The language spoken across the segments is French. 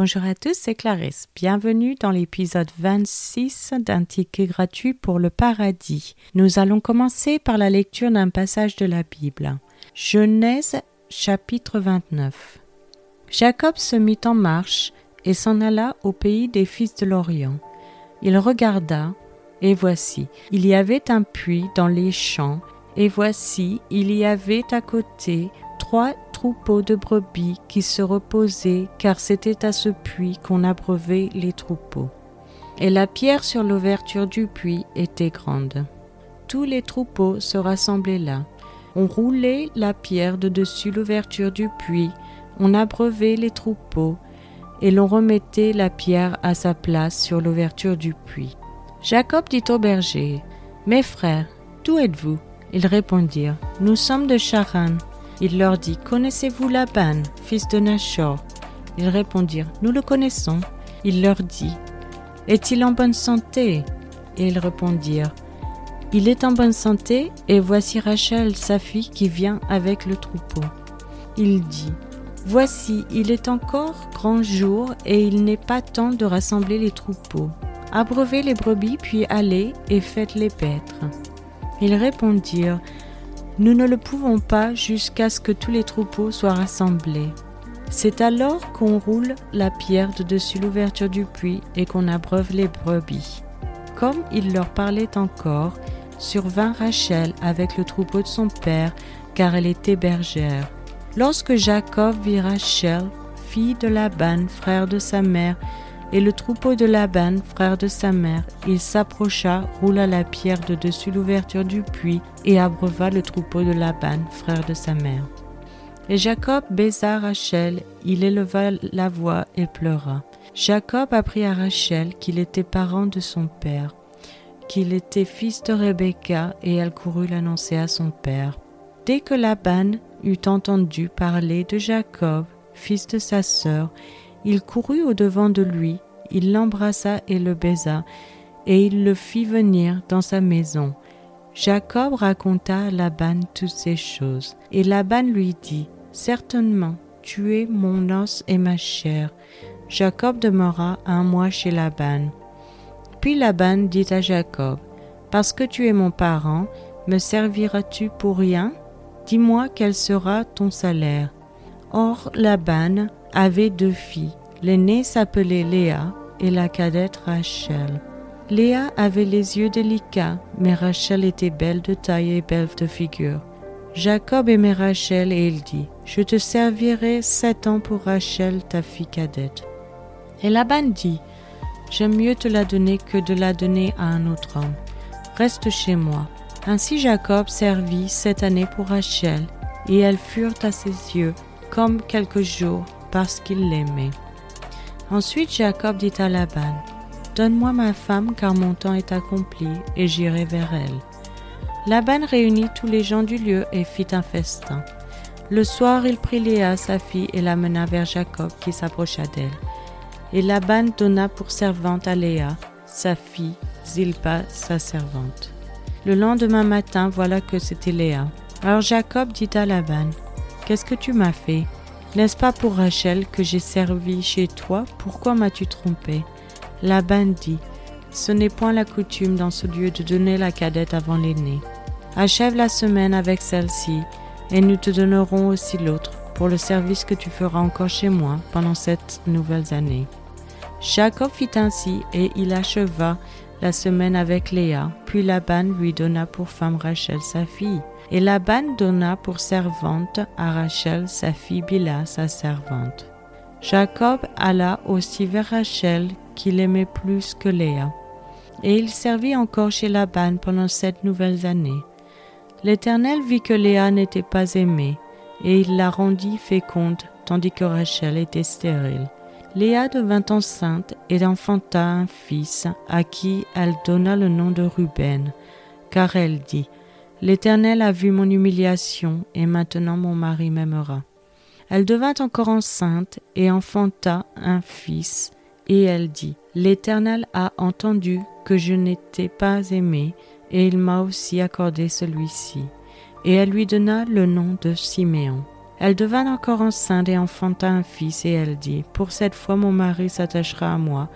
Bonjour à tous, c'est Clarisse. Bienvenue dans l'épisode 26 d'un ticket gratuit pour le paradis. Nous allons commencer par la lecture d'un passage de la Bible. Genèse chapitre 29. Jacob se mit en marche et s'en alla au pays des fils de l'Orient. Il regarda, et voici, il y avait un puits dans les champs, et voici, il y avait à côté trois troupeaux de brebis qui se reposaient, car c'était à ce puits qu'on abreuvait les troupeaux. Et la pierre sur l'ouverture du puits était grande. Tous les troupeaux se rassemblaient là. On roulait la pierre de dessus l'ouverture du puits, on abreuvait les troupeaux, et l'on remettait la pierre à sa place sur l'ouverture du puits. Jacob dit au berger, Mes frères, d'où êtes-vous? Ils répondirent, Nous sommes de Charan. Il leur dit, Connaissez-vous Laban, fils de Nachor Ils répondirent, Nous le connaissons. Il leur dit, Est-il en bonne santé? Et ils répondirent, Il est en bonne santé, et voici Rachel, sa fille, qui vient avec le troupeau. Il dit, Voici, il est encore grand jour, et il n'est pas temps de rassembler les troupeaux. Abreuvez les brebis, puis allez et faites-les paître. Ils répondirent, nous ne le pouvons pas jusqu'à ce que tous les troupeaux soient rassemblés. C'est alors qu'on roule la pierre de dessus l'ouverture du puits et qu'on abreuve les brebis. Comme il leur parlait encore, survint Rachel avec le troupeau de son père, car elle était bergère. Lorsque Jacob vit Rachel, fille de Laban, frère de sa mère, et le troupeau de Laban, frère de sa mère, il s'approcha, roula la pierre de dessus l'ouverture du puits et abreuva le troupeau de Laban, frère de sa mère. Et Jacob baisa Rachel, il éleva la voix et pleura. Jacob apprit à Rachel qu'il était parent de son père, qu'il était fils de Rebecca, et elle courut l'annoncer à son père. Dès que Laban eut entendu parler de Jacob, fils de sa sœur, il courut au-devant de lui, il l'embrassa et le baisa, et il le fit venir dans sa maison. Jacob raconta à Laban toutes ces choses, et Laban lui dit, Certainement, tu es mon os et ma chair. Jacob demeura un mois chez Laban. Puis Laban dit à Jacob, Parce que tu es mon parent, me serviras-tu pour rien? Dis-moi quel sera ton salaire. Or Laban avait deux filles. L'aînée s'appelait Léa et la cadette Rachel. Léa avait les yeux délicats, mais Rachel était belle de taille et belle de figure. Jacob aimait Rachel et il dit, Je te servirai sept ans pour Rachel, ta fille cadette. Et Laban dit, J'aime mieux te la donner que de la donner à un autre homme. Reste chez moi. Ainsi Jacob servit sept années pour Rachel, et elles furent à ses yeux comme quelques jours parce qu'il l'aimait. Ensuite Jacob dit à Laban, Donne-moi ma femme car mon temps est accompli et j'irai vers elle. Laban réunit tous les gens du lieu et fit un festin. Le soir il prit Léa sa fille et la mena vers Jacob qui s'approcha d'elle. Et Laban donna pour servante à Léa, sa fille, Zilpa, sa servante. Le lendemain matin, voilà que c'était Léa. Alors Jacob dit à Laban, Qu'est-ce que tu m'as fait? N'est-ce pas pour Rachel que j'ai servi chez toi? Pourquoi m'as-tu trompé? Laban dit Ce n'est point la coutume dans ce lieu de donner la cadette avant l'aînée. Achève la semaine avec celle-ci, et nous te donnerons aussi l'autre pour le service que tu feras encore chez moi pendant cette nouvelles années. Jacob fit ainsi, et il acheva la semaine avec Léa, puis Laban lui donna pour femme Rachel sa fille. Et Laban donna pour servante à Rachel sa fille Bila, sa servante. Jacob alla aussi vers Rachel, qu'il aimait plus que Léa. Et il servit encore chez Laban pendant sept nouvelles années. L'Éternel vit que Léa n'était pas aimée, et il la rendit féconde, tandis que Rachel était stérile. Léa devint enceinte et enfanta un fils, à qui elle donna le nom de Ruben, car elle dit, L'Éternel a vu mon humiliation, et maintenant mon mari m'aimera. Elle devint encore enceinte et enfanta un fils, et elle dit, L'Éternel a entendu que je n'étais pas aimée, et il m'a aussi accordé celui-ci. Et elle lui donna le nom de Siméon. Elle devint encore enceinte et enfanta un fils, et elle dit, Pour cette fois mon mari s'attachera à moi,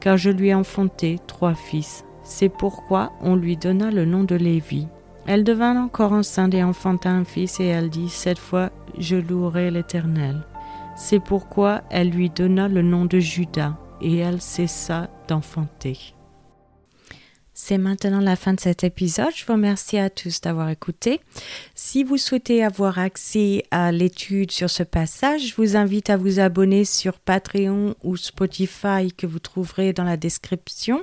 car je lui ai enfanté trois fils. C'est pourquoi on lui donna le nom de Lévi. Elle devint encore enceinte et enfanta un fils, et elle dit, Cette fois je louerai l'Éternel. C'est pourquoi elle lui donna le nom de Judas, et elle cessa d'enfanter. C'est maintenant la fin de cet épisode. Je vous remercie à tous d'avoir écouté. Si vous souhaitez avoir accès à l'étude sur ce passage, je vous invite à vous abonner sur Patreon ou Spotify que vous trouverez dans la description.